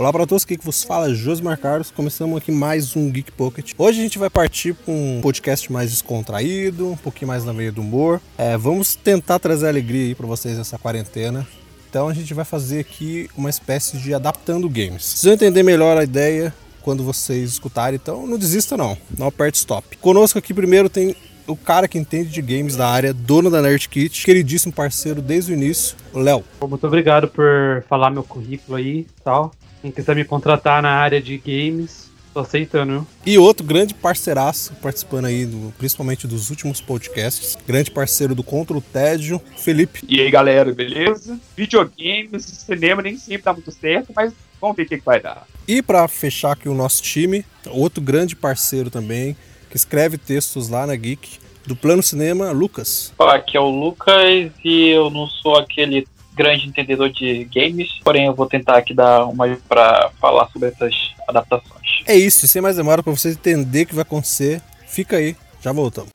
Olá para todos, aqui que vos fala Josmar Carlos. Começamos aqui mais um Geek Pocket. Hoje a gente vai partir para um podcast mais descontraído, um pouquinho mais na meio do humor. É, vamos tentar trazer alegria aí para vocês nessa quarentena. Então a gente vai fazer aqui uma espécie de adaptando games. Vocês vão entender melhor a ideia quando vocês escutarem, então não desista não, não aperte stop. Conosco aqui primeiro tem o cara que entende de games da área, dono da Nerd Kit, queridíssimo parceiro desde o início, Léo. Muito obrigado por falar meu currículo aí e tal. Quem quiser me contratar na área de games, tô aceitando, viu? E outro grande parceiraço participando aí, do, principalmente dos últimos podcasts, grande parceiro do Contra o Tédio, Felipe. E aí, galera, beleza? Videogames, cinema nem sempre dá muito certo, mas vamos ver o que, que vai dar. E para fechar aqui o nosso time, outro grande parceiro também, que escreve textos lá na Geek, do Plano Cinema, Lucas. Aqui é o Lucas e eu não sou aquele grande entendedor de games, porém eu vou tentar aqui dar uma para falar sobre essas adaptações. É isso, sem mais demora para você entender o que vai acontecer, fica aí, já voltamos.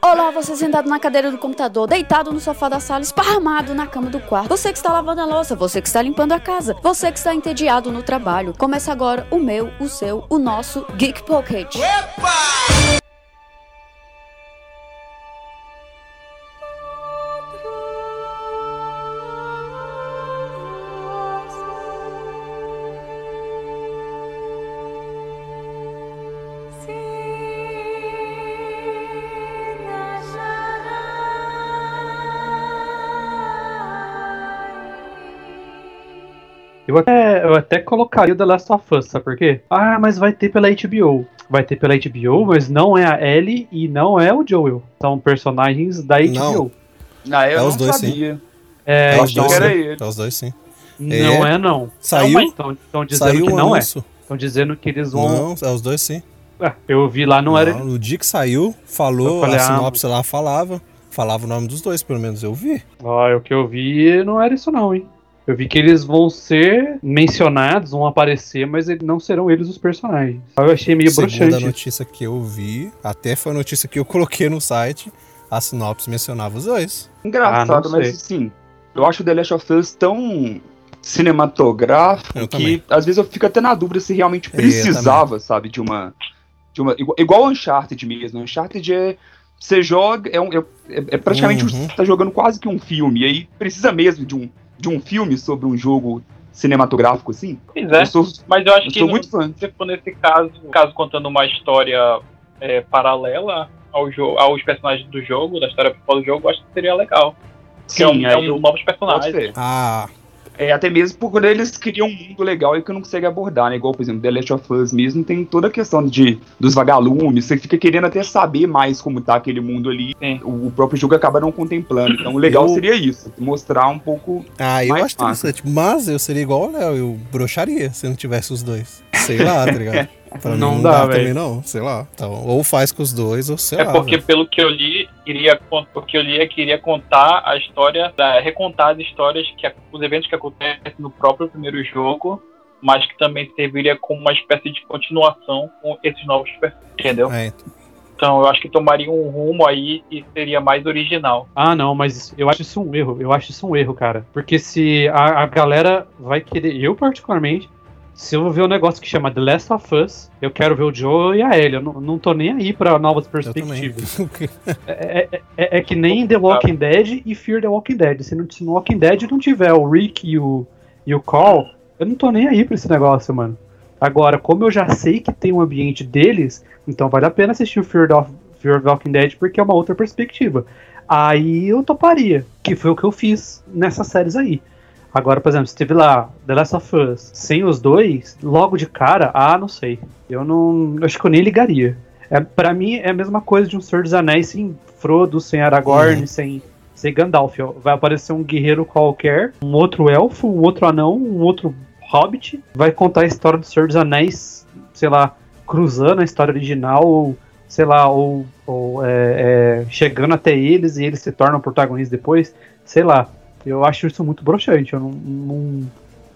Olá, você sentado na cadeira do computador, deitado no sofá da sala, esparramado na cama do quarto. Você que está lavando a louça, você que está limpando a casa, você que está entediado no trabalho. Começa agora o meu, o seu, o nosso Geek Pocket. Epa! Eu até, eu até colocaria o The Last of Us, sabe por quê? Ah, mas vai ter pela HBO. Vai ter pela HBO, mas não é a Ellie e não é o Joel. São personagens da HBO. Não, ah, eu É não os dois, sabia. É, é, os então, dois, era sim. ele. é os dois sim. não é, não. Saiu, Estão dizendo saiu que não é. anúncio. Estão dizendo que eles vão. Não, é os dois sim. Ah, eu vi lá, não, era. No dia que saiu, falou, falei, a ah, sinopse lá falava, falava o nome dos dois, pelo menos eu vi. Ah, o que eu vi não era isso, não, hein? Eu vi que eles vão ser mencionados, vão aparecer, mas não serão eles os personagens. Eu achei meio Segundo a broxante. notícia que eu vi, até foi a notícia que eu coloquei no site, a sinopse mencionava os dois. Engraçado, Ah, mas assim, eu acho o The Last of Us tão cinematográfico Eu que também. às vezes eu fico até na dúvida se realmente Eu precisava, sabe, de uma. De uma igual, igual o Uncharted mesmo. Uncharted é. Você joga. É, um, é, é praticamente Uhum. você tá jogando quase que um filme. E aí precisa mesmo de um, de um filme sobre um jogo cinematográfico assim. Pois é, Eu sou, mas eu acho eu que sou muito fã. se for nesse caso, caso contando uma história é, paralela ao jogo, aos personagens do jogo, da história principal do jogo, eu acho que seria legal. Porque é um, é um eu novos personagens. Ah, É, até mesmo por quando eles criam um mundo legal e que não consegue abordar, né? Igual, por exemplo, The Last of Us mesmo tem toda a questão de, dos vagalumes, você fica querendo até saber mais como tá aquele mundo ali. Sim. O, o próprio jogo acaba não contemplando. Então o legal Eu- seria isso, mostrar um pouco. ah eu acho interessante, mas eu seria igual o Léo, eu broxaria se não tivesse os dois. Sei lá, tá ligado? Pra mim Não não dá, dá, também não, sei lá. Então, ou faz com os dois, ou sei É lá. porque velho. pelo que eu li, iria con- o que eu li é que iria contar a história, da- recontar as histórias que os eventos que acontecem no próprio primeiro jogo, mas que também serviria como uma espécie de continuação com esses novos personagens, entendeu? É, Então eu acho que tomaria um rumo aí que seria mais original. Ah, não, mas eu acho isso um erro. Eu acho isso um erro, cara. Porque se a, a galera vai querer, eu particularmente, se eu ver um negócio que chama The Last of Us, eu quero ver o Joe e a Ellie. Eu não, não tô nem aí pra novas perspectivas. É, é- é- é que nem The Walking Dead e Fear the Walking Dead. Se, não, se no Walking Dead não tiver o Rick e o, e o Carl, eu não tô nem aí pra esse negócio, mano. Agora, como eu já sei que tem um ambiente deles, então vale a pena assistir o Fear the, Fear the Walking Dead porque é uma outra perspectiva. Aí eu toparia, que foi o que eu fiz nessas séries aí. Agora, por exemplo, se teve lá The Last of Us sem os dois, logo de cara, ah, não sei. Eu não. Acho que eu nem ligaria. É, para mim é a mesma coisa de um Senhor dos Anéis sem Frodo, sem Aragorn, Uhum. sem, sem Gandalf. ó. Vai aparecer um guerreiro qualquer, um outro elfo, um outro anão, um outro hobbit. Vai contar a história do Senhor dos Anéis, sei lá, cruzando a história original, ou sei lá, ou, ou, é, é, chegando até eles e eles se tornam protagonistas depois. Sei lá. Eu acho isso muito broxante. Eu não, não,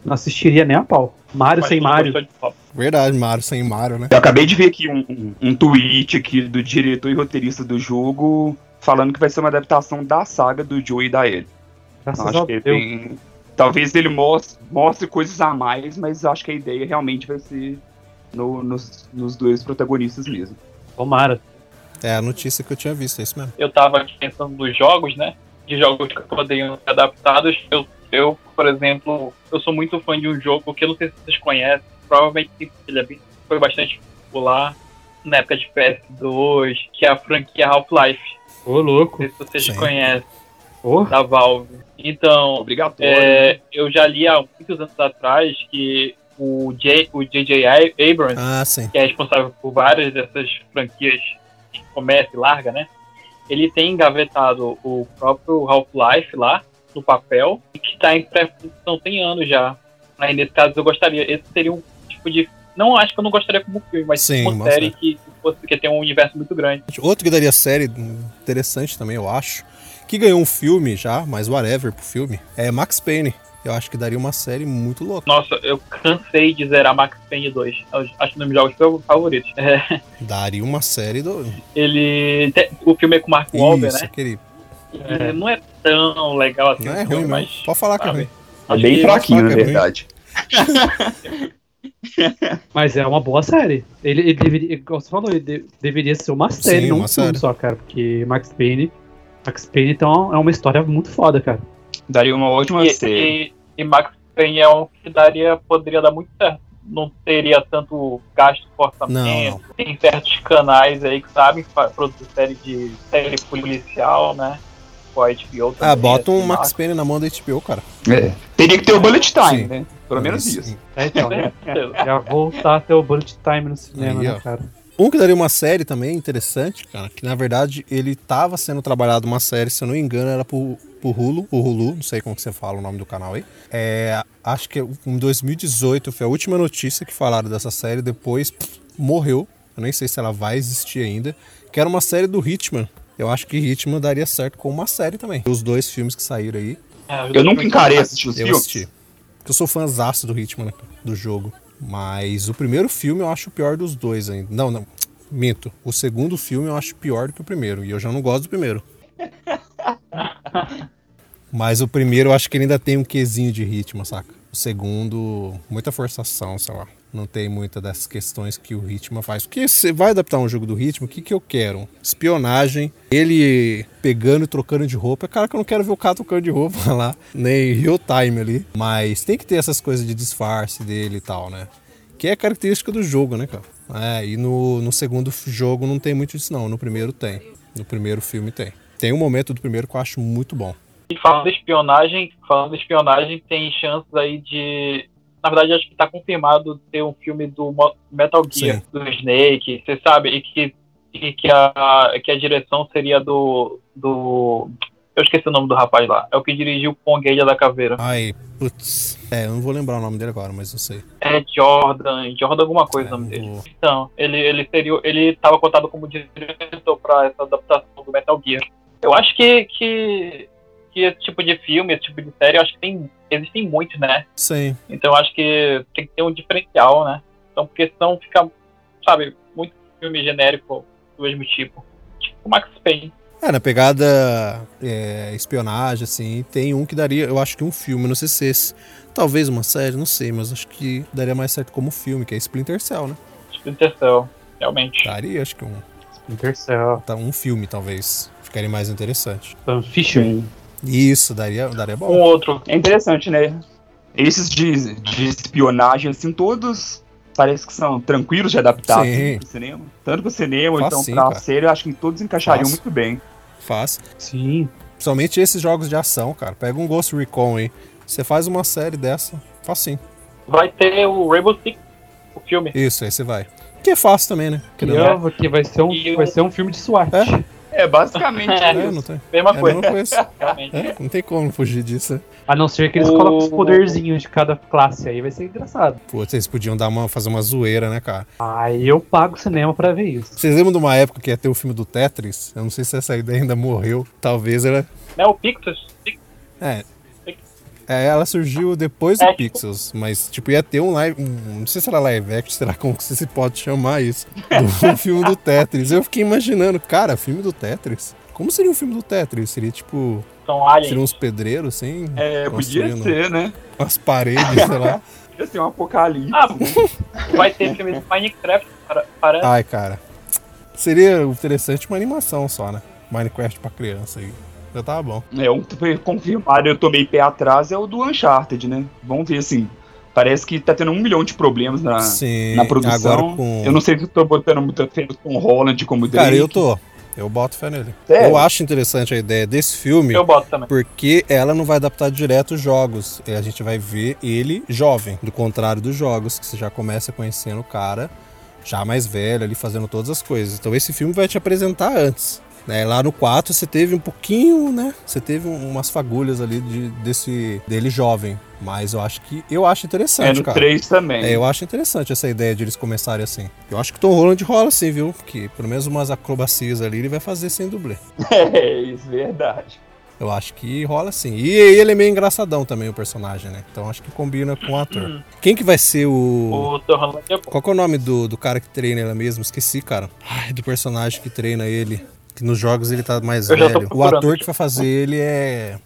não assistiria nem a pau. Mario Mas sem Mario. Verdade, Mario sem Mario, né? Eu acabei de ver aqui um, um, um tweet aqui do diretor e roteirista do jogo falando que vai ser uma adaptação da saga do Joe e da Ellie. Então, Graças acho a que Deus. tem, Talvez ele mostre, mostre coisas a mais, mas acho que a ideia realmente vai ser no- nos, nos dois protagonistas mesmo. Tomara. É a notícia que eu tinha visto, é isso mesmo. eu tava aqui pensando nos jogos, né? De jogos que poderiam ser adaptados. Eu, eu, por exemplo, eu sou muito fã de um jogo que eu não sei se vocês conhecem, provavelmente ele é foi bastante popular na época de PS2, que é a franquia Half-Life. Ô, louco. Não sei se vocês Sim. conhecem, Ô, da Valve. Então, Obrigatório. é, eu já li há muitos anos atrás que o J- o J.J. Abrams Ah, que é responsável por várias dessas franquias que começa e larga, né? Ele tem engavetado o próprio Half-Life lá no papel e que está em pré-produção tem anos já. Aí nesse caso eu gostaria, esse seria um tipo de não acho que eu não gostaria como filme, mas Sim, uma série que fosse que tem um universo muito grande. Outro que daria série interessante também, eu acho, que ganhou um filme já, mas whatever pro filme, é Max Payne. Eu acho que daria uma série muito louca. Nossa, eu cansei de zerar Max Payne 2. Eu acho que um dos meus jogos favoritos. É, Daria uma série do. ele o filme é com o Mark Wahlberg, Isso, né? aquele. É, não é tão legal assim. Não é ruim, mas mas. Pode falar que é ruim. Tá bem Ele- fraquinho, na é verdade. Mas é uma boa série. Ele, ele deveria, como você falou, ele de- deveria ser uma série, Sim, não uma um filme série. só, cara. Porque Max Payne. Max Payne, então, é uma história muito foda, cara. Daria uma ótima série. E, e, e Max Payne é um que daria, poderia dar muito certo. Não teria tanto gasto com orçamento. Tem certos canais aí que sabem produzir série de série policial, né? Com a HBO também. Ah, bota um assim, Max Payne na mão da HBO, cara. É. Teria que ter o bullet time, Sim. né? Pelo menos isso. É, então, certeza. Já voltar a ter o bullet time no cinema, Aí, né, cara? Um que daria uma série também interessante, cara, que na verdade ele tava sendo trabalhado uma série, se eu não me engano, era pro, pro Hulu, o Hulu, não sei como que você fala o nome do canal aí. É, acho que em 2018 foi a última notícia que falaram dessa série, depois pff, morreu. Eu nem sei se ela vai existir ainda, que era uma série do Hitman. Eu acho que Hitman daria certo com uma série também. Os dois filmes que saíram aí, É, Eu nunca encarei assistir os eu filmes. assisti. Porque eu sou fãzaço do Hitman, né, do jogo. Mas o primeiro filme eu acho o pior dos dois ainda. Não, não. Minto. O segundo filme eu acho pior do que o primeiro. E eu já não gosto do primeiro. Mas o primeiro eu acho que ele ainda tem um quesinho de ritmo, saca? O segundo, muita forçação, sei lá. Não tem muita dessas questões que o ritmo faz. Porque você vai adaptar um jogo do ritmo, o que, que eu quero? Espionagem, ele pegando e trocando de roupa. É cara que eu não quero ver o cara trocando de roupa lá, nem real time ali. Mas tem que ter essas coisas de disfarce dele e tal, né? Que é característica do jogo, né, cara? É, e no, no segundo jogo não tem muito disso, não. No primeiro tem. No primeiro filme tem. Tem um momento do primeiro que eu acho muito bom. E falando de espionagem, falando de espionagem, tem chances aí de. Na verdade, acho que tá confirmado ter um filme do Metal Gear, Sim. do Snake, você sabe, e que, e que, a, que a direção seria do. do. Eu esqueci o nome do rapaz lá. É o que dirigiu Kong a Ilha da Caveira. Ai, putz. É, eu não vou lembrar o nome dele agora, mas eu sei. É Jordan, Jordan alguma coisa É, o nome dele. vou- Então, ele, ele seria. Ele tava cotado como diretor pra essa adaptação do Metal Gear. Eu acho que, que, que esse tipo de filme, esse tipo de série, eu acho que tem, existem muitos, né? Sim. Então eu acho que tem que ter um diferencial, né? Então, porque senão fica, sabe, muito filme genérico do mesmo tipo. Tipo Max Payne. É, na pegada é, espionagem, assim, tem um que daria, eu acho que um filme, não sei se esse. Talvez uma série, não sei, mas acho que daria mais certo como filme, que é Splinter Cell, né? Splinter Cell, realmente. Daria, acho que um, Splinter Cell. tá, um filme, talvez. Ficaria mais interessante. Sam Fisher. Isso, daria, daria Um bom. outro. É interessante, né? Esses de, de espionagem, assim, todos parece que são tranquilos de adaptar Sim. assim, pro cinema. Tanto pro cinema, ou então Facinho, pra cara. série, eu acho que todos encaixariam Fácil. muito bem. Faz. Sim. Principalmente esses jogos de ação, cara. Pega um Ghost Recon aí. Você faz uma série dessa, facinho. Vai ter o Rainbow Six, o filme. Isso, aí você vai. Que é fácil também, né? Que, é, que vai, ser um, E vai o- ser um filme de SWAT. É? É, basicamente É, É, isso. não tem. Mesma É a coisa, mesma coisa. realmente. É, não tem como fugir disso. né? A não ser que eles O- colocam os poderzinhos de cada classe. Aí vai ser engraçado. Pô, vocês podiam dar uma, fazer uma zoeira, né, cara? Aí eu pago o cinema pra ver isso. Vocês lembram de uma época que ia ter o filme do Tetris? Eu não sei se essa ideia ainda morreu. Talvez ela. É o Pixels? É. É, ela surgiu depois do É, tipo- Pixels, mas tipo, ia ter um live. um- não sei se era live action, será como que se pode chamar isso? Do filme do Tetris. Eu fiquei imaginando, cara, filme do Tetris? Como seria um filme do Tetris? Seria tipo São aliens. Seriam uns pedreiros, assim? É, podia ser, né? Umas paredes, sei lá. Podia ser um apocalipse. Ah, vai ter filme de Minecraft para, para Ai, cara. Seria interessante uma animação só, né? Minecraft pra criança aí. Já tava bom. É, um que foi confirmado, eu tomei pé atrás, é o do Uncharted, né? Vamos ver, assim, parece que tá tendo um milhão de problemas na, Sim, na produção. agora com... Eu não sei se eu tô botando muita fé no Tom Holland como Drake. Cara, eu tô. Eu boto fé nele. Sério? Eu acho interessante a ideia desse filme, eu boto também. porque ela não vai adaptar direto os jogos. E a gente vai ver ele jovem, do contrário dos jogos, que você já começa conhecendo o cara já mais velho ali fazendo todas as coisas. Então esse filme vai te apresentar antes. Né? Lá no 4 você teve um pouquinho, né? Você teve um- umas fagulhas ali de, desse dele jovem. Mas eu acho que eu acho É interessante, no cara. 3 também. É, eu acho interessante essa ideia de eles começarem assim. Eu acho que o Tom Holland rola assim, viu? Porque pelo menos umas acrobacias ali ele vai fazer sem dublê. É, isso, verdade. Eu acho que rola assim. E ele é meio engraçadão também, o personagem, né? Então acho que combina com o ator. Quem que vai ser o. O Tom Holland é bom. Qual que é o nome do, do cara que treina ele mesmo? Esqueci, cara. Ai, do personagem que treina ele. Que nos jogos ele tá mais Eu velho. O ator que vai fazer ele é.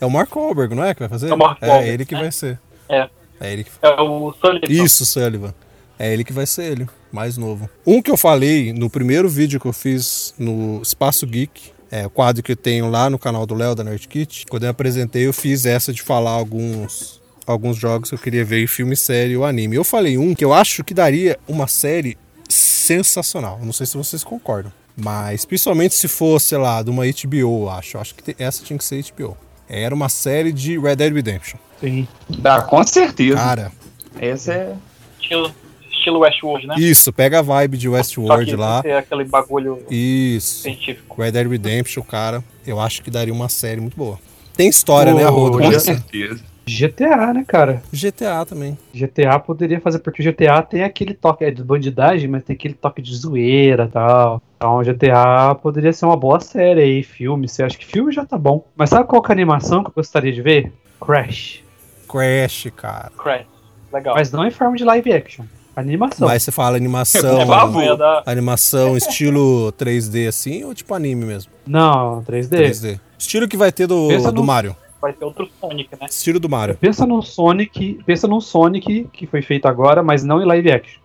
É o Mark Wahlberg, não é? Que vai fazer? É o Mark É ele que né? vai ser. É. É ele que É o Sullivan. isso, Sullivan. É ele que vai ser ele, mais novo. Um que eu falei no primeiro vídeo que eu fiz no Espaço Geek, é o quadro que eu tenho lá no canal do Léo da Nerd Kit. Quando eu apresentei, eu fiz essa de falar alguns alguns jogos que eu queria ver em filme, série ou anime. Eu falei um que eu acho que daria uma série sensacional. Não sei se vocês concordam, mas principalmente se fosse, sei lá, de uma HBO, eu acho. Eu acho que essa tinha que ser HBO. Era uma série de Red Dead Redemption. Sim. Ah, com certeza. Cara, Essa é. Estilo, estilo Westworld, né? isso, pega a vibe de Westworld lá. aquele bagulho Isso. científico. Red Dead Redemption, cara, eu acho que daria uma série muito boa. Tem história, Ô, né, rodo Com certeza. GTA, né, cara? GTA também. GTA poderia fazer, porque o GTA tem aquele toque é de bandidagem, mas tem aquele toque de zoeira e tal. Então o GTA poderia ser uma boa série aí, filme. Você acha que filme já tá bom. Mas sabe qual que é a animação que eu gostaria de ver? Crash. Crash, cara. Crash. Legal. Mas não em forma de live action. Animação. Mas você fala animação. Por favor. Ia dar- Animação estilo 3D assim ou tipo anime mesmo? Não, 3D. 3D. Estilo que vai ter do, Pensa do no- Mario. Vai ter outro Sonic, né? Estilo do Mario. Pensa no Sonic, pensa no Sonic que foi feito agora, mas não em live action.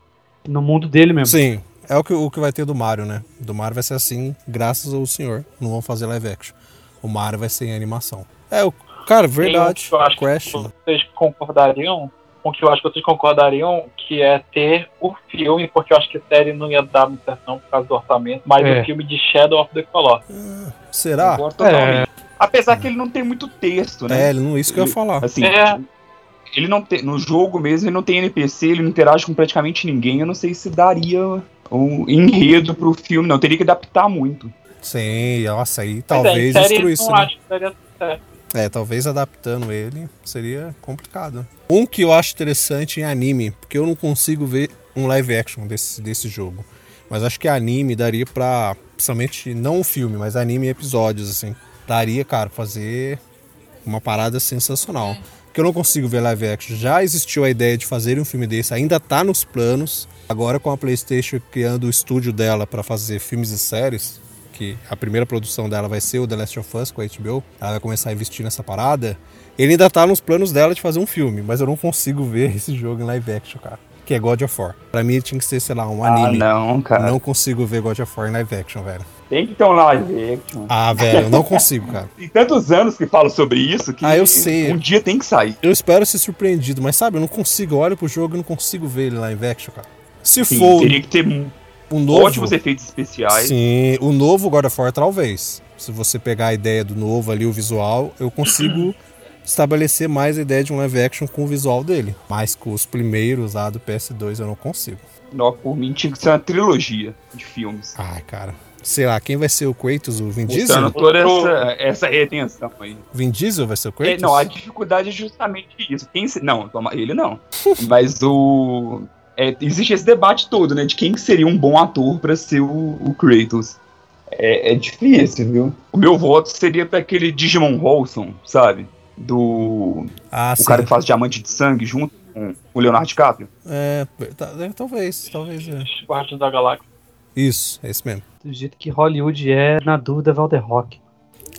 No mundo dele mesmo. Sim, é o que, o que vai ter do Mario, né? Do Mario vai ser assim, graças ao senhor. Não vão fazer live action. O Mario vai ser em animação. É, o cara, verdade. Que eu acho Crash. que vocês concordariam, com que eu acho que vocês concordariam, que é ter o filme, porque eu acho que a série não ia dar muitação por causa do orçamento, mas É. o filme de Shadow of the Colossus. Será? Concordo totalmente. Apesar que ele não tem muito texto, né? É, ele não, isso que eu ia falar. Assim, É. ele não tem. No jogo mesmo, ele não tem NPC, ele não interage com praticamente ninguém. Eu não sei se daria um enredo pro filme, não. Teria que adaptar muito. Sim, nossa, aí Mas talvez é, destruísse, não né? acho que daria certo. É, talvez adaptando ele seria complicado. Um que eu acho interessante em anime, porque eu não consigo ver um live action desse, desse jogo. Mas acho que anime daria pra, principalmente não um filme, mas anime em episódios, assim. Daria, cara, fazer uma parada sensacional. Porque eu não consigo ver live action. Já existiu a ideia de fazer um filme desse, ainda tá nos planos. Agora com a PlayStation criando o estúdio dela pra fazer filmes e séries, que a primeira produção dela vai ser o The Last of Us com a HBO, ela vai começar a investir nessa parada. Ele ainda tá nos planos dela de fazer um filme, mas eu não consigo ver esse jogo em live action, cara. Que é God of War. Pra mim tinha que ser, sei lá, um anime. Ah, não, cara. Não consigo ver God of War em live action, velho. Tem que ter um live action. Ah, velho, eu não consigo, cara. Tem tantos anos que falo sobre isso que Ah, eu sei. um dia tem que sair. Eu espero ser surpreendido, mas sabe, eu não consigo. Eu olho pro jogo e não consigo ver ele live action, cara. Se Sim, for teria que ter o novo. ótimos efeitos especiais. Sim, o novo God of War talvez. Se você pegar a ideia do novo ali, o visual, eu consigo estabelecer mais a ideia de um live action com o visual dele. Mas com os primeiros lá do PS2 eu não consigo. Não, por mim tinha que ser uma trilogia de filmes. Ai, cara. Sei lá, quem vai ser o Kratos? O Vin Diesel? Mostrando toda essa, essa retenção aí. Vin Diesel vai ser o É, Kratos? não, a dificuldade é justamente isso. Quem se- Não, toma- ele não. Mas o. é, existe esse debate todo, né? De quem que seria um bom ator pra ser o, o Kratos. É, é difícil, viu? O meu voto seria pra aquele Digimon Holson, sabe? Do. Ah, O sim. cara que faz Diamante de Sangue junto com o Leonardo DiCaprio. É, tá- é, talvez, talvez. É. Guardiões da Galáxia. Isso, é esse mesmo. Do jeito que Hollywood é, na dúvida, Valderrock.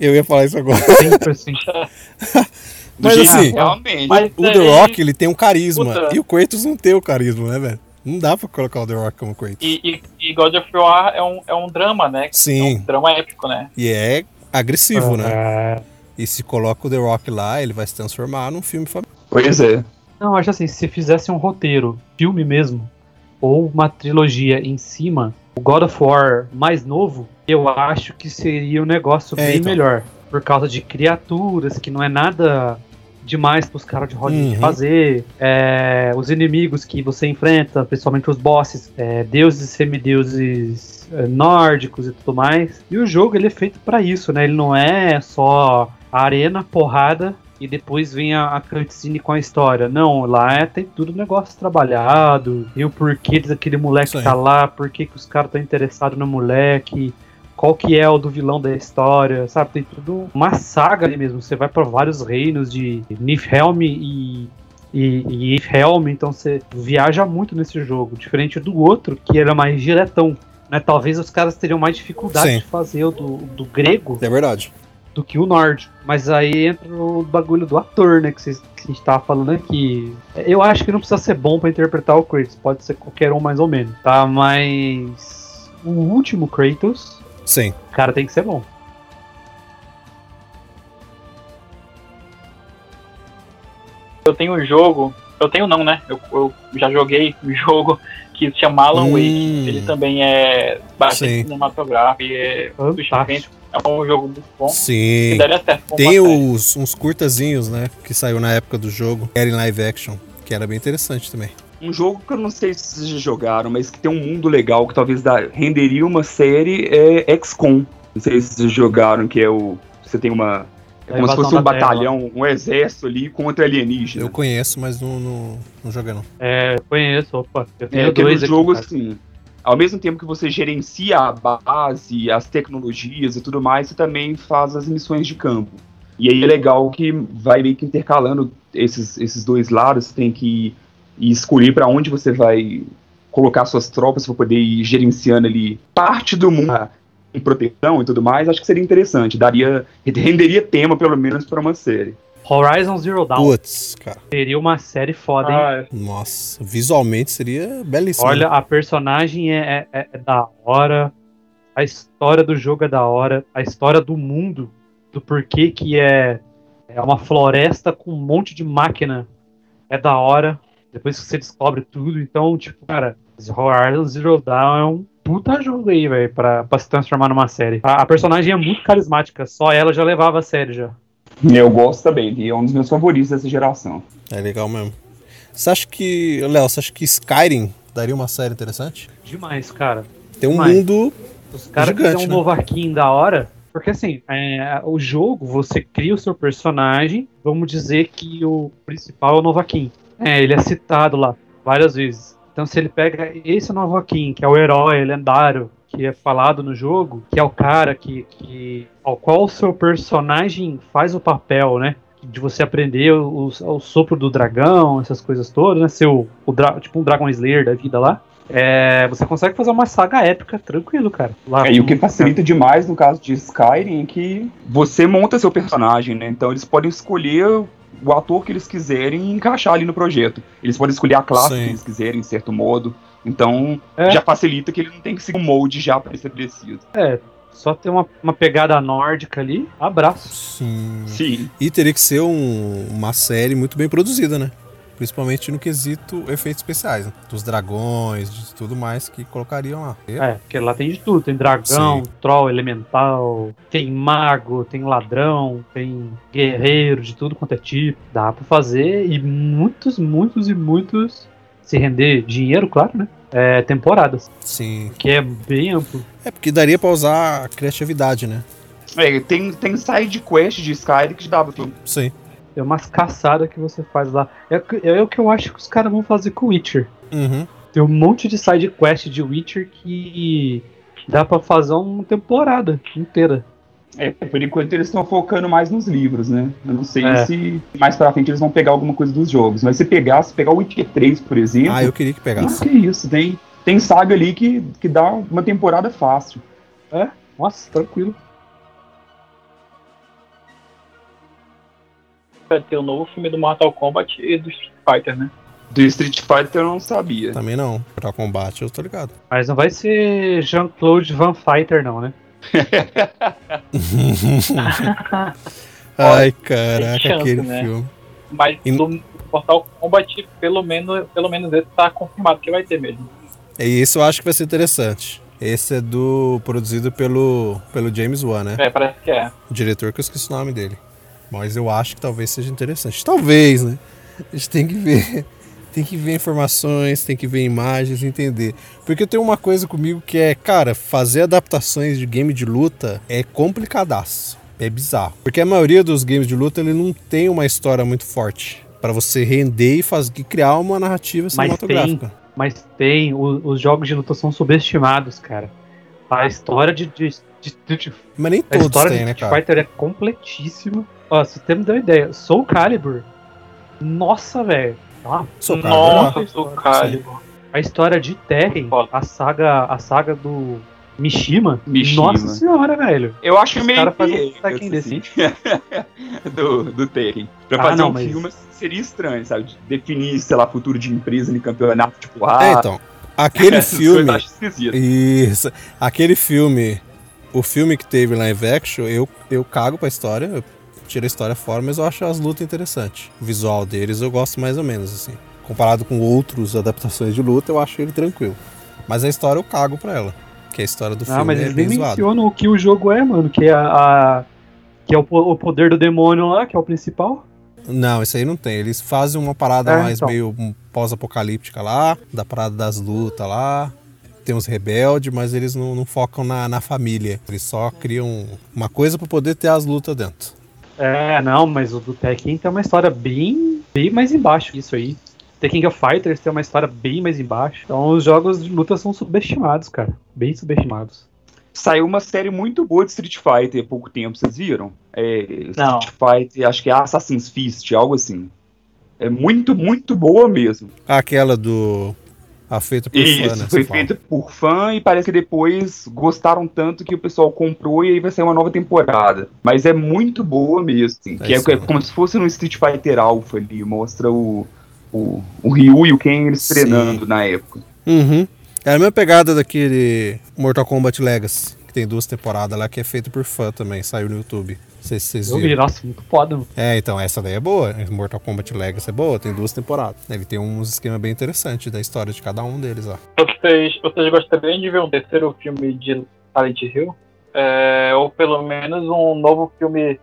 Eu ia falar isso agora. Sempre assim. Mas assim, realmente. Mas O The Rock, ele tem um carisma. Puta. E o Kratos não tem o carisma, né, velho? Não dá pra colocar o The Rock como Kratos. E, e- e God of War é um, é um drama, né? É Sim. um drama épico, né? E é agressivo, né? É. E se coloca o The Rock lá, ele vai se transformar num filme familiar. Pois é. Não, acho assim, se fizesse um roteiro, filme mesmo, ou uma trilogia em cima, o God of War mais novo, eu acho que seria um negócio É, bem então. melhor. Por causa de criaturas, que não é nada demais pros caras de Hollywood Uhum. fazer. É, os inimigos que você enfrenta, principalmente os bosses, é, deuses e semideuses é, nórdicos e tudo mais. E o jogo ele é feito pra isso, né? Ele não é só arena, porrada e depois vem a, a cutscene com a história. Não, lá é, tem tudo negócio trabalhado, e o porquê daquele moleque tá lá, por que que os caras estão interessados no moleque, qual que é o do vilão da história, sabe? Tem tudo uma saga ali mesmo. Você vai pra vários reinos de Niflheim e e, e Niflheim, então você viaja muito nesse jogo, diferente do outro que era mais diretão. Né? Talvez os caras teriam mais dificuldade Sim. de fazer o do, do grego É verdade. do que o nórdico. Mas aí entra o bagulho do ator, né? Que, vocês- que a gente tava falando aqui. Eu acho que não precisa ser bom pra interpretar o Kratos, pode ser qualquer um mais ou menos, tá? Mas o último Kratos, Sim. cara, tem que ser bom. Eu tenho um jogo. Eu tenho não, né? Eu, eu já joguei um jogo que se chama Alan Hum. Wake. Ele também é bastante Sim. cinematográfico e é. É um jogo muito bom. Sim. Que daria certo como Tem os, uns curtazinhos, né? Que saiu na época do jogo, que era em live action, que era bem interessante também. Um jogo que eu não sei se vocês já jogaram, mas que tem um mundo legal que talvez dá- renderia uma série é XCOM. Não sei se vocês jogaram, que é o. Você tem uma. É A como se fosse um Terra. batalhão, um exército ali contra alienígena. Eu conheço, mas não, não, não joguei não. É, eu conheço, opa. Eu É tenho aquele dois aqui, jogo cara. assim. Ao mesmo tempo que você gerencia a base, as tecnologias e tudo mais, você também faz as missões de campo. E aí é legal que vai meio que intercalando esses, esses dois lados, você tem que ir escolher para onde você vai colocar suas tropas para poder ir gerenciando ali parte do mundo Ah. em proteção e tudo mais. Acho que seria interessante, daria renderia tema pelo menos para uma série. Horizon Zero Dawn Putz, cara. seria uma série foda, hein? Ah, Nossa, visualmente seria belíssimo. Olha, a personagem é, é- é da hora, a história do jogo é da hora, a história do mundo, do porquê que é, é uma floresta com um monte de máquina é da hora. Depois que você descobre tudo, então, tipo, cara, Horizon Zero Dawn é um puta jogo aí, velho, pra, pra se transformar numa série. A, a personagem é muito carismática, só ela já levava a sério já. Eu gosto também, e é um dos meus favoritos dessa geração. É legal mesmo. Você acha que, Léo, você acha que Skyrim daria uma série interessante? Demais, cara. Tem um Demais. mundo. Os caras que um né? novaquinho da hora. Porque assim, é, o jogo, você cria o seu personagem, vamos dizer que o principal é o novaquinho. É, ele é citado lá várias vezes. Então se ele pega esse novaquinho, que é o herói lendário, que é falado no jogo, que é o cara que, que ao qual o seu personagem faz o papel, né? De você aprender o, o sopro do dragão, essas coisas todas, né? Ser o, o tipo um Dragon Slayer da vida lá. É, você consegue fazer uma saga épica tranquilo, cara. Lá É, e o que facilita demais no caso de Skyrim é que você monta seu personagem, né? Então eles podem escolher o ator que eles quiserem encaixar ali no projeto. Eles podem escolher a classe Sim. que eles quiserem, de certo modo. Então É. já facilita que ele não tem que seguir um molde já pré-estabelecido. Só ter uma, uma pegada nórdica ali, abraço. Sim. Sim. E teria que ser um- uma série muito bem produzida, né? Principalmente no quesito efeitos especiais, né? Dos dragões, de tudo mais que colocariam lá. É, porque lá tem de tudo. Tem dragão, Sim. troll, elemental, tem mago, tem ladrão, tem guerreiro, de tudo quanto é tipo. Dá pra fazer e muitos, muitos e muitos, se render dinheiro, claro, né? É, temporadas, Sim. que é bem amplo. É porque daria pra usar a criatividade, né? É, tem, tem side quest de Skyrim que dá pra Sim. É umas caçadas que você faz lá. É, o que- é o que eu acho que os caras vão fazer com Witcher. Uhum. Tem um monte de side quest de Witcher que dá pra fazer uma temporada inteira. É, por enquanto eles estão focando mais nos livros, né? Eu não sei É. se mais pra frente eles vão pegar alguma coisa dos jogos. Mas se pegar, se pegar o Witcher 3, por exemplo. Ah, eu queria que pegasse. Nossa, que isso, tem, tem saga ali que, que dá uma temporada fácil. Nossa, tranquilo. Vai ter o novo filme do Mortal Kombat e do Street Fighter, né? Do Street Fighter eu não sabia. Também não. Pra combate eu tô ligado. Mas não vai ser Jean-Claude Van Fighter, não, né? Ai, caraca, chance, aquele né? filme. Mas E- do Mortal Kombat, pelo menos, pelo menos esse tá confirmado que vai ter mesmo. E isso eu acho que vai ser interessante. Esse é do. produzido pelo, pelo James Wan, né? É, parece que é. O diretor que eu esqueci o nome dele. Mas eu acho que talvez seja interessante. Talvez, né? A gente tem que ver. Tem que ver informações, tem que ver imagens, entender. Porque tem uma coisa comigo que é, cara, fazer adaptações de game de luta é complicadaço. É bizarro. Porque a maioria dos games de luta ele não tem uma história muito forte Pra você render e, fazer, e criar uma narrativa Mas cinematográfica. Mas tem, o- os jogos de luta são subestimados, cara. A história de, de, de, de- Mas nem a todos história têm, de né, Street? Fighter é completíssima. Ó, se você me deu uma ideia, Soul Calibur. Nossa, velho. Ah, Soul Calibur, Nossa, o Calibur. a história de Foda. a saga, a saga do Mishima. Mishima. Nossa senhora, velho. Eu acho Os meio cara fazem um Tekken assim, do, do Tekken. Pra Ah, fazer não, um mas- filme seria estranho, sabe? De Definir, sei lá, futuro de empresa no campeonato, tipo, ah, É, então. Aquele filme. coisas eu acho esquisito. Isso. Aquele filme. O filme que teve live action, eu, eu cago pra história. Eu tiro a história fora, mas eu acho as lutas interessantes. O visual deles eu gosto mais ou menos, assim. Comparado com outros adaptações de luta, eu acho ele tranquilo. Mas a história eu cago pra ela. Que a história do Ah, filme mas é eles bem mencionam o que o jogo é, mano. Que é a. que é o, o poder do demônio lá, que é o principal. Não, isso aí não tem. Eles fazem uma parada É, mais então. meio pós-apocalíptica lá, da parada das lutas lá. Tem uns rebeldes, mas eles não, não focam na, na família. Eles só criam uma coisa pra poder ter as lutas dentro. É, não, mas o do Tekken tem uma história bem, bem mais embaixo disso aí. Tekken of Fighters tem uma história bem mais embaixo. Então os jogos de luta são subestimados, cara. Bem subestimados. Saiu uma série muito boa de Street Fighter há pouco tempo, vocês viram? É, Não. Street Fighter, acho que é Assassin's Fist, algo assim. É muito, muito boa mesmo. Aquela do. A feita por fã, Isso, né? foi feita por fã e parece que depois gostaram tanto que o pessoal comprou e aí vai sair uma nova temporada. Mas é muito boa mesmo, assim, É que é, é como se fosse no Street Fighter Alpha ali, mostra o, o, o Ryu e o Ken eles Sim. treinando na época. Uhum. É a mesma pegada daquele Mortal Kombat Legacy, que tem duas temporadas lá, que é feito por fã também, saiu no YouTube. Não sei se vocês Eu vi, viram. nossa, muito foda, mano. É, então, essa daí é boa. Mortal Kombat Legacy é boa, tem duas temporadas. Ele tem uns esquemas bem interessantes da história de cada um deles lá. Vocês, vocês gostariam de ver um terceiro filme de Silent Hill? É, ou pelo menos um novo filme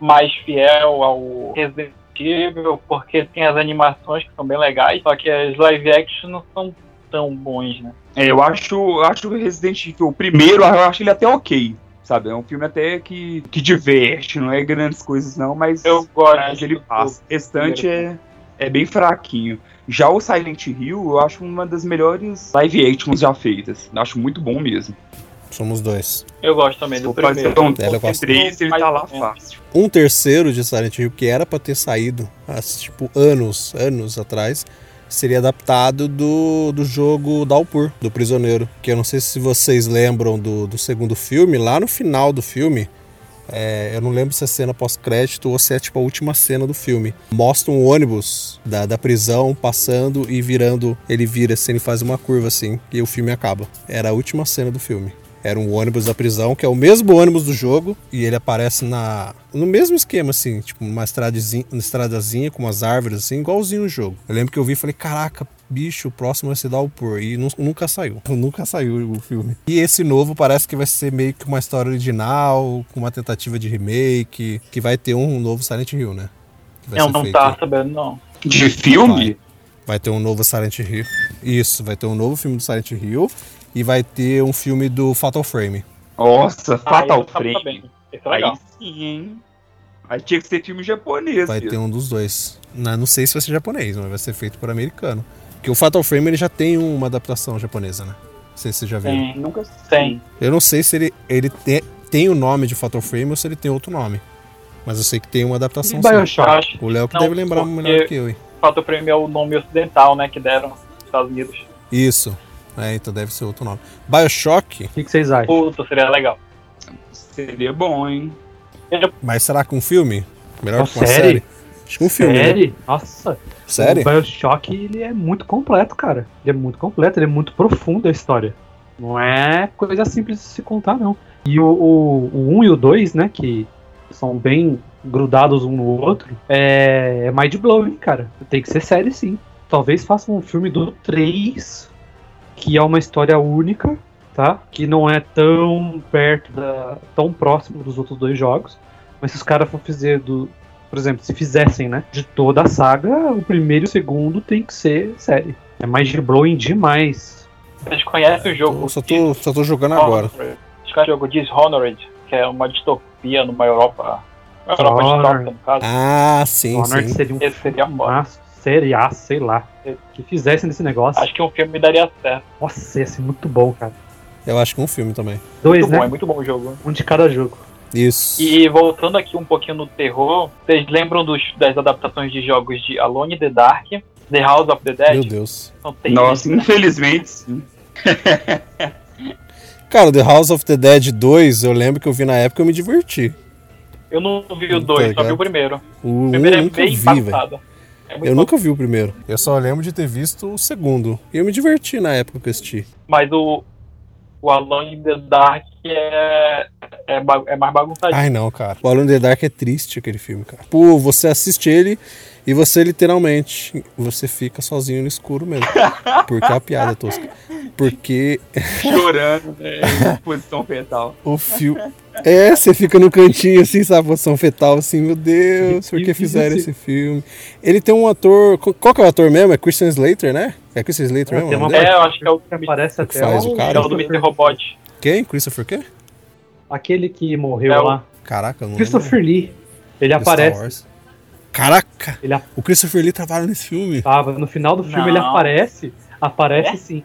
mais fiel ao Resident Evil, porque tem as animações que são bem legais, só que as live action não são tão bons, né? É, eu acho, acho que o Resident Evil, o primeiro, eu acho ele até ok, sabe? É um filme até que, que diverte, não é grandes coisas não, mas, Eu gosto. mas ele passa. O restante é, é bem fraquinho. Já o Silent Hill, eu acho uma das melhores live actions já feitas. Eu acho muito bom mesmo. Somos dois. Eu gosto também do primeiro. um Ela top gosta. 3, ele tá lá fácil. Um terceiro de Silent Hill, que era pra ter saído há, tipo, anos, anos atrás, seria adaptado do, do jogo Dalpur, do Prisioneiro. Que eu não sei se vocês lembram do, do segundo filme, lá no final do filme, é, eu não lembro se é cena pós-crédito ou se é tipo a última cena do filme. Mostra um ônibus da, da prisão passando e virando. Ele vira assim, ele faz uma curva assim, e o filme acaba. Era a última cena do filme. Era um ônibus da prisão, que é o mesmo ônibus do jogo, e ele aparece na no mesmo esquema, assim, tipo, uma estradazinha, uma estradazinha com umas árvores, assim, igualzinho o jogo. Eu lembro que eu vi e falei, caraca, bicho, o próximo vai ser Dalpur. E nu- nunca saiu. Nunca saiu o filme. E esse novo parece que vai ser meio que uma história original, com uma tentativa de remake, que vai ter um novo Silent Hill, né? Vai ser não feito. tava sabendo, não. De filme? Vai ter um novo Silent Hill. Isso, vai ter um novo filme do Silent Hill e vai ter um filme do Fatal Frame. Nossa, Ah, Fatal tava Frame. é. Aí sim, hein? Aí tinha que ser filme japonês. Vai mesmo. ter um dos dois. Não, não sei se vai ser japonês, mas vai ser feito por americano. Porque o Fatal Frame ele já tem uma adaptação japonesa, né? Não sei se você já viu. Tem. Nunca Tem. Eu não sei se ele, ele te- tem o nome de Fatal Frame ou se ele tem outro nome. Mas eu sei que tem uma adaptação Bioshock? O Léo que Não, deve lembrar melhor que eu, hein? Fato Prêmio é o nome ocidental, né, que deram nos Estados Unidos. Isso. É, então deve ser outro nome. Bioshock, O que, que vocês acham? Puta, seria legal. Seria bom, hein? mas será que um filme? Melhor que uma série? série? Acho que um filme. né? Sério? Nossa. Sério? O Bioshock, ele é muito completo, cara. Ele é muito completo, ele é muito profundo a história. Não é coisa simples de se contar, não. E o, o, o 1 e o 2, né, que são bem grudados um no outro, é, é mind-blowing, cara. Tem que ser sério, sim. Talvez façam um filme do 3, que é uma história única, tá? Que não é tão perto da. tão próximo dos outros dois jogos. Mas se os caras for fazer do. Por exemplo, se fizessem, né? De toda a saga, o primeiro e o segundo tem que ser série. É mind-blowing demais. Vocês conhecem o jogo? Eu só tô, só tô jogando agora. Dishonored? Conhecem o jogo Dishonored, que é uma distopia numa Europa. Uma Europa Dishonored. distópica, no caso. Ah, sim, Honor sim. seria um Esse seria foda. Filmaço, seria, sei lá. Que fizessem desse negócio. Acho que um filme daria certo. Nossa, ia ser muito bom, cara. Eu acho que um filme também. Dois, Muito né? bom, é muito bom o jogo. Um de cada jogo. Isso. E voltando aqui um pouquinho no terror, vocês lembram dos, das adaptações de jogos de Alone in the Dark, The House of the Meu Dead? Deus. São terríveis. Nossa, infelizmente, sim. Cara, The House of the Dead 2, eu lembro que eu vi na época e eu me diverti. Eu não vi o Tá 2, só vi o primeiro. O O 1 primeiro é bem vi. É Eu nunca vi o primeiro. Eu só lembro de ter visto o segundo. E eu me diverti na época que eu assisti. Mas o, o Alone in the Dark é, é, é mais bagunçadinho. Ai, não, cara. O Alone in the Dark é triste aquele filme, cara. Pô, você assiste ele e você literalmente, você fica sozinho no escuro mesmo. Porque é a piada tosca. Porque Chorando, né? em posição fetal. o filme... É, você fica no cantinho assim, sabe? Posição fetal, assim, meu Deus, por que fizeram esse filme? Ele tem um ator... Qual que é o ator mesmo? É Christian Slater, né? É Christian Slater É, mesmo? tem uma-? É, eu acho que é o, Que aparece até faz o cara? é o do Mr. Robot. Quem? Christopher quê? Aquele que morreu É o- lá. Caraca, não Christopher Lee. Ele aparece. Caraca! Ele O Christopher Lee trabalha nesse filme. tava no final do filme, Não. ele aparece. Aparece É? sim.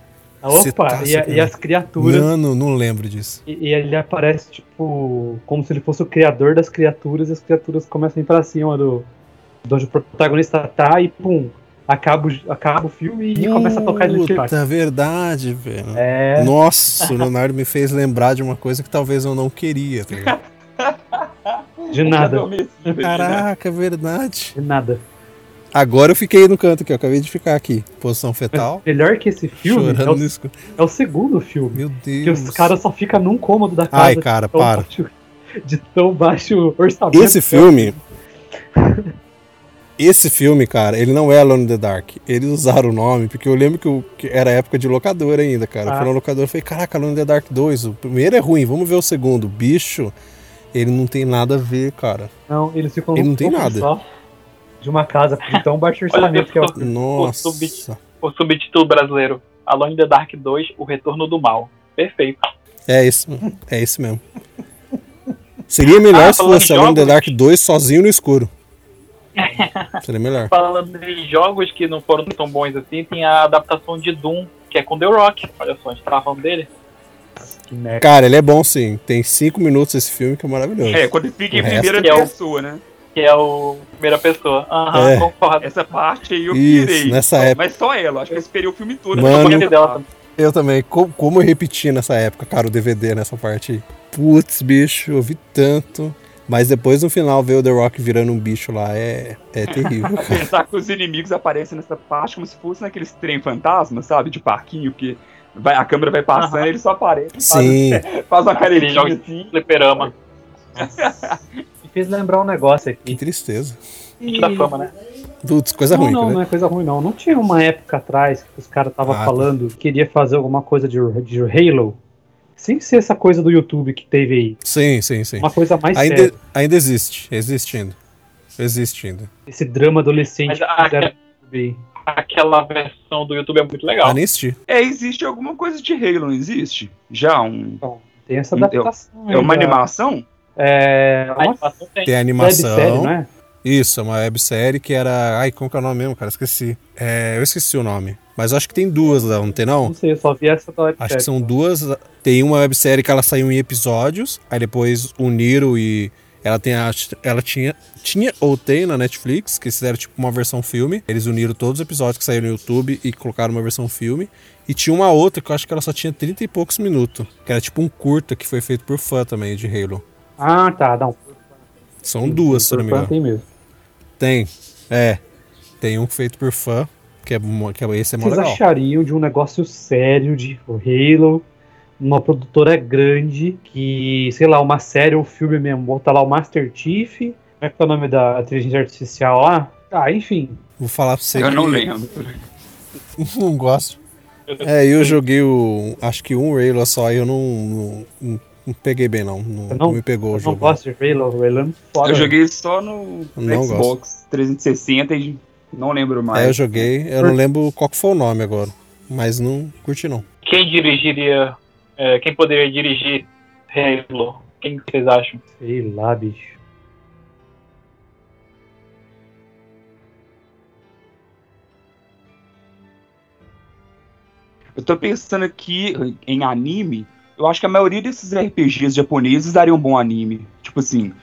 Cê Opa, tá e, a- e as criaturas. Mano, não lembro disso. E, e ele aparece, tipo, como se ele fosse o criador das criaturas, e as criaturas começam a ir pra cima do. de onde o protagonista tá e pum. Acaba, o- acaba o filme e começa a tocar ele de Puta, verdade, velho. É. Nossa, o Leonardo me fez lembrar de uma coisa que talvez eu não queria. tá? De nada. Caraca, é verdade. De nada. Agora eu fiquei no canto aqui, eu acabei de ficar aqui. Posição fetal, Melhor que esse filme é o, é o segundo filme. Meu Que Deus. os caras só ficam num cômodo da casa. Ai, cara, de para. baixo- de tão baixo orçamento. Esse filme. Esse filme, cara, ele não é Alone in the Dark. Eles usaram o nome, porque eu lembro que, o- que era época de locadora ainda, cara. Eu Ah. fui na locadora e falei, caraca, Alone in the Dark 2. O primeiro é ruim, vamos ver o segundo. Bicho, ele não tem nada a ver, cara. Não, eles ficam Ele não tem nada. só de uma casa de tão baixo orçamento que é o. Nossa. subtítulo. O subtítulo brasileiro: Alone in the Dark 2, O Retorno do Mal. Perfeito. É esse, é esse mesmo. Seria melhor Ah, se fosse em Alone in the? Dark 2 sozinho no escuro. Seria melhor. Falando em jogos que não foram tão bons assim, tem a adaptação de Doom, que é com The Rock. Olha só, a gente tava falando dele. Que merda. Cara, ele é bom sim. Tem cinco minutos esse filme que é maravilhoso. É, quando fica em O primeira é o- pessoa, né? Que é o primeira pessoa. Aham, É. concordo. Essa parte aí eu Isso, pirei. nessa época. Mas só ela, acho que eu esperei o filme todo. Mano. Eu dela também. Eu também. Co- Como eu repeti nessa época, cara, o DVD nessa parte aí. Putz, bicho, eu vi tanto. Mas depois no final ver o The Rock virando um bicho lá é, é terrível. Pensar que os inimigos aparecem nessa parte como se fosse naqueles trem fantasma, sabe? De parquinho, que vai, a câmera vai passando Aham. e ele só aparece. faz- Sim, Faz uma Aquele caretinha assim. Fliperama. Fez lembrar um negócio que aqui. tristeza. Gente da fama, né? Putz, coisa não, ruim, não, né? não é coisa ruim, não. Não tinha uma época atrás que os caras estavam Ah, tá. falando que queria fazer alguma coisa de, de Halo. Sem ser essa coisa do YouTube que teve aí. Sim, sim, sim. Uma coisa mais Ainda, séria. ainda existe, existe ainda. Existe ainda. Esse drama adolescente Mas que a- fizeram no YouTube aí. Aquela versão do YouTube é muito legal. Assisti. É, existe alguma coisa de Halo, não existe? Já um. Então, tem essa adaptação. É uma animação? É uma animação tem. Tem animação. websérie, não é? Isso, é uma websérie que era. Ai, como que é o nome mesmo, cara? Esqueci. É, eu esqueci o nome. Mas eu acho que tem duas lá, não tem não? Não sei, eu só vi essa da websérie. Acho que são duas. Tem uma websérie que ela saiu em episódios, aí depois uniram e ela tem a, ela tinha tinha ou tem na Netflix, que fizeram tipo uma versão filme. Eles uniram todos os episódios que saíram no YouTube e colocaram uma versão filme. E tinha uma outra que eu acho que ela só tinha 30 e poucos minutos, que era tipo um curta que foi feito por fã também de Halo. Ah, tá. Não. São duas, se eu não me engano. Tem mesmo. Tem. É. Tem um feito por fã, que é, que é esse é mó Vocês legal. achariam de um negócio sério de Halo, uma produtora grande, que, sei lá, uma série, um filme mesmo, botar lá o Master Chief, como é que é o nome da inteligência artificial lá? Ah, enfim. Vou falar pra você Eu que não lembro. não gosto. É, eu joguei o. Acho que um Halo só e eu não, não, não- não peguei bem, não. Não, Eu não- não me pegou Eu o não jogo. gosto de Halo, Halo é muito foda. Eu joguei só no Não Xbox 360 e não lembro mais. É, eu joguei. Eu não lembro qual que foi o nome agora. Mas não curti, não. Quem dirigiria. é, quem poderia dirigir Halo? Quem que vocês acham? Sei lá, bicho. Eu tô pensando aqui em anime. Eu acho que a maioria desses RPGs japoneses dariam um bom anime. Tipo assim,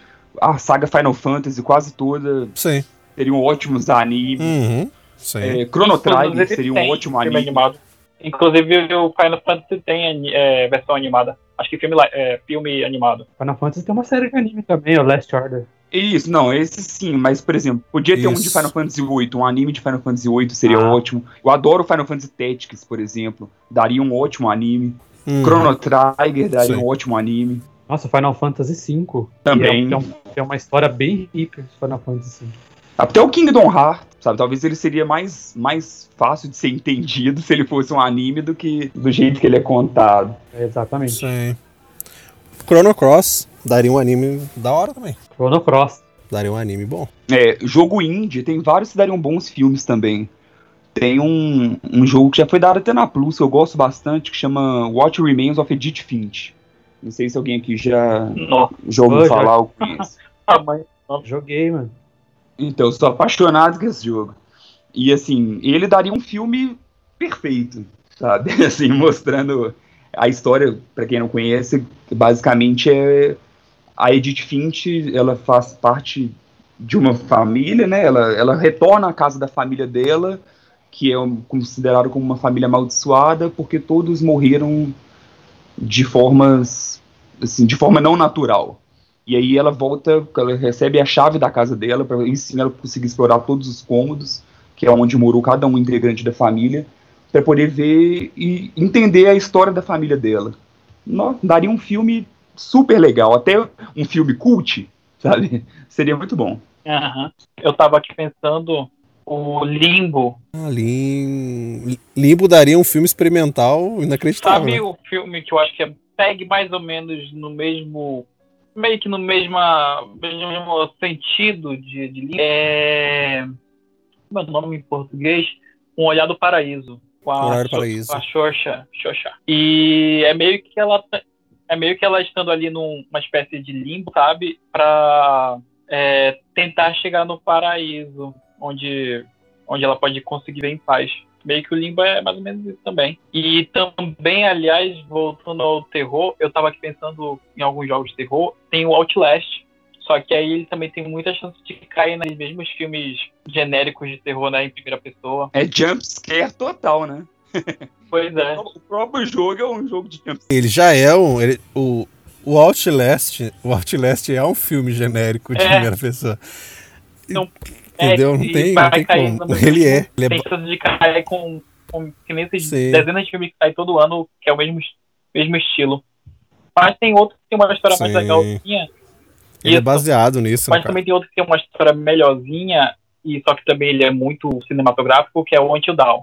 a saga Final Fantasy quase toda Sim. seriam ótimos animes. Uhum. Sim. É, Chrono Trigger seria um tem ótimo anime. animado. Inclusive o Final Fantasy tem é, versão animada. Acho que filme, é, filme animado. Final Fantasy tem uma série de anime também, o Last Order. Isso, não, esse sim, mas por exemplo, podia ter um de Isso. Final Fantasy VIII, um anime de Final Fantasy VIII seria Ah. ótimo. Eu adoro Final Fantasy Tactics, por exemplo, daria um ótimo anime. Uhum. Chrono Trigger daria Sim. um ótimo anime. Nossa, Final Fantasy V. Também. É, um- que é uma história bem rica de Final Fantasy V. Até o Kingdom Hearts, sabe? Talvez ele seria mais, mais fácil de ser entendido se ele fosse um anime do que do jeito que ele é contado. É, exatamente. Sim. Chrono Cross daria um anime da hora também. Chrono Cross. Daria um anime bom. É, jogo indie, tem vários que dariam bons filmes também. Tem um, um jogo que já foi dado até na Plus, que eu gosto bastante, que chama What Remains of Edith Finch. Não sei se alguém aqui já, Nossa, já ouviu falar ou conhece. a mãe. Joguei, mano. Então, eu sou apaixonado com esse jogo. E assim, ele daria um filme perfeito, sabe? Assim, mostrando a história, pra quem não conhece, basicamente é a Edith Finch, ela faz parte de uma família, né? Ela, ela retorna à casa da família dela, que é considerado como uma família amaldiçoada, porque todos morreram de formas, assim, de forma não natural. E aí ela volta, ela recebe a chave da casa dela, para sim ela conseguir explorar todos os cômodos, que é onde morou cada um integrante da família, para poder ver e entender a história da família dela. No- daria um filme super legal, até um filme cult, sabe? Seria muito bom. Aham. Eu tava aqui pensando o Limbo. Ah, Lim... Limbo daria um filme experimental inacreditável. Sabe né? o filme que eu acho que é, pegue mais ou menos no mesmo. meio que no mesma, mesmo sentido de, de Limbo? É. Como é o nome em português? Um Olhar do Paraíso. Com a, Olhar do Paraíso. Com a Xoxa, Xoxa. E é meio que ela. tá- É meio que ela estando ali numa espécie de limbo, sabe? Pra é, tentar chegar no paraíso, onde, onde ela pode conseguir ver em paz. Meio que o limbo é mais ou menos isso também. E também, aliás, voltando ao terror, eu tava aqui pensando em alguns jogos de terror, tem o Outlast. Só que aí ele também tem muita chance de cair nos mesmos filmes genéricos de terror, né, em primeira pessoa. É jump scare total, né? Pois é. O próprio jogo é um jogo de jump Ele já é um. ele- o, o Outlast. O Outlast é um filme genérico de É. primeira pessoa. Então, Entendeu? Não tem, não tem como. Ele é. Ele é tem chance de cair com, com que nem esses Sim. dezenas de filmes que saem todo ano, que é o mesmo, mesmo estilo. Mas tem outro que tem uma história mais Sim. legalzinha. Ele é baseado nisso, Mas cara? também tem outro que tem uma história melhorzinha, e só que também ele é muito cinematográfico, que é o Until Dawn.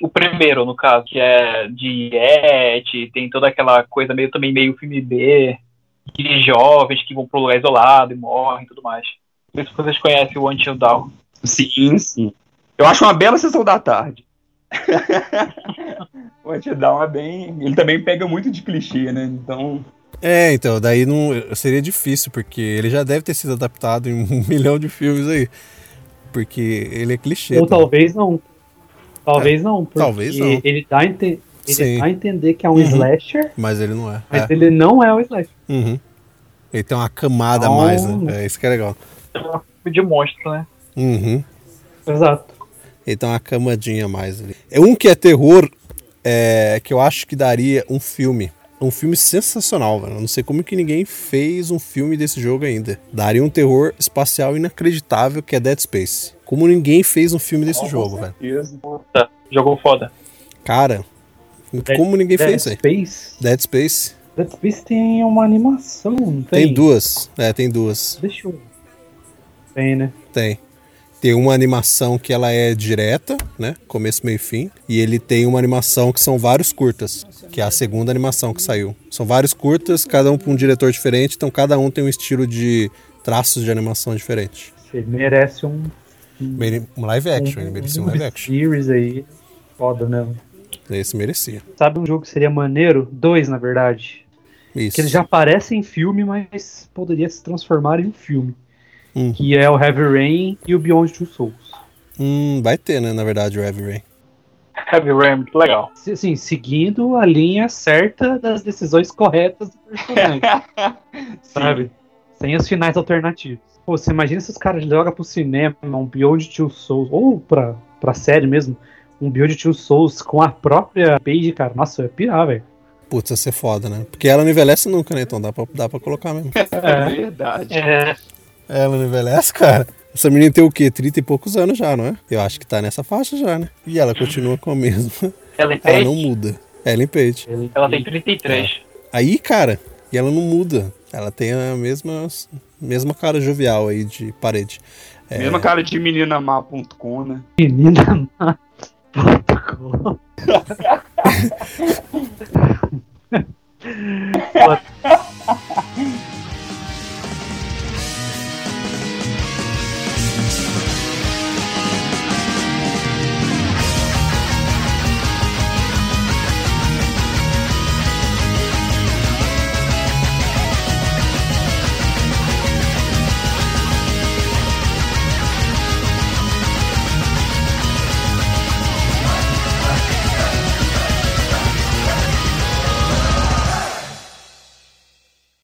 O primeiro, no caso, que é de et, tem toda aquela coisa meio também meio filme B, de jovens que vão pro lugar isolado e morrem e tudo mais. Não sei se vocês conhecem o Until Dawn. Sim, sim. Eu acho uma bela sessão da tarde. o Antidown é bem. Ele também pega muito de clichê, né? Então. É, então, daí não seria difícil, porque ele já deve ter sido adaptado em um milhão de filmes aí. Porque ele é clichê. Ou tá? talvez não. Talvez não. Porque talvez não. Ele dá a, ente- ele Sim. dá a entender que é um Uhum. slasher, Mas ele não é. mas É. ele não é um slasher. Uhum. Ele tem uma camada a mais, né? É isso que é legal. É um filme de monstro, né? Uhum. Exato. Ele tem uma camadinha a mais ali. É um que é terror, é, que eu acho que daria um filme. um filme sensacional, velho. Eu não sei como que ninguém fez um filme desse jogo ainda. Daria um terror espacial inacreditável que é Dead Space. Como ninguém fez um filme desse jogo, velho. Tá, jogou foda. Cara, como ninguém Dead fez, velho. Space. Dead Space. Dead Space tem uma animação, não Tem tem? duas. É, tem duas. Deixa eu. Tem, né? Tem. Tem uma animação que ela é direta, né? Começo, meio e fim. E ele tem uma animação que são vários curtas, que é a segunda animação que saiu. São vários curtas, cada um para um diretor diferente, então cada um tem um estilo de traços de animação diferente. Você merece um. Um live action, ele merecia um live action. Series aí. Foda, né? Esse merecia. Sabe um jogo que seria maneiro? Dois, na verdade. Isso. Que ele já aparece em filme, mas poderia se transformar em um filme. Hum. Que é o Heavy Rain e o Beyond Two Souls. Hum, vai ter, né, na verdade, o Heavy Rain. Heavy Rain, muito legal. Assim, seguindo a linha certa das decisões corretas do personagem, sabe? Sem os finais alternativos. Pô, você imagina se os caras jogam pro cinema um Beyond Two Souls, ou pra, pra série mesmo, um Beyond Two Souls com a própria Paige, cara. Nossa, eu ia pirar, velho. Putz, ia ser foda, né? Porque ela não envelhece nunca, né? Então dá pra, dá pra colocar mesmo. É verdade. É, é, ela não envelhece, cara. Essa menina tem o quê? 30 e poucos anos já, não é? Eu acho que tá nessa faixa já, né? E ela continua com a mesma. Ela, ela não muda. Ellen Page. Ela tem 33. É. Aí, cara, e ela não muda. Ela tem a mesma, mesma cara jovial aí de parede. É... Mesma cara de meninamá.com, né? Meninamá.com.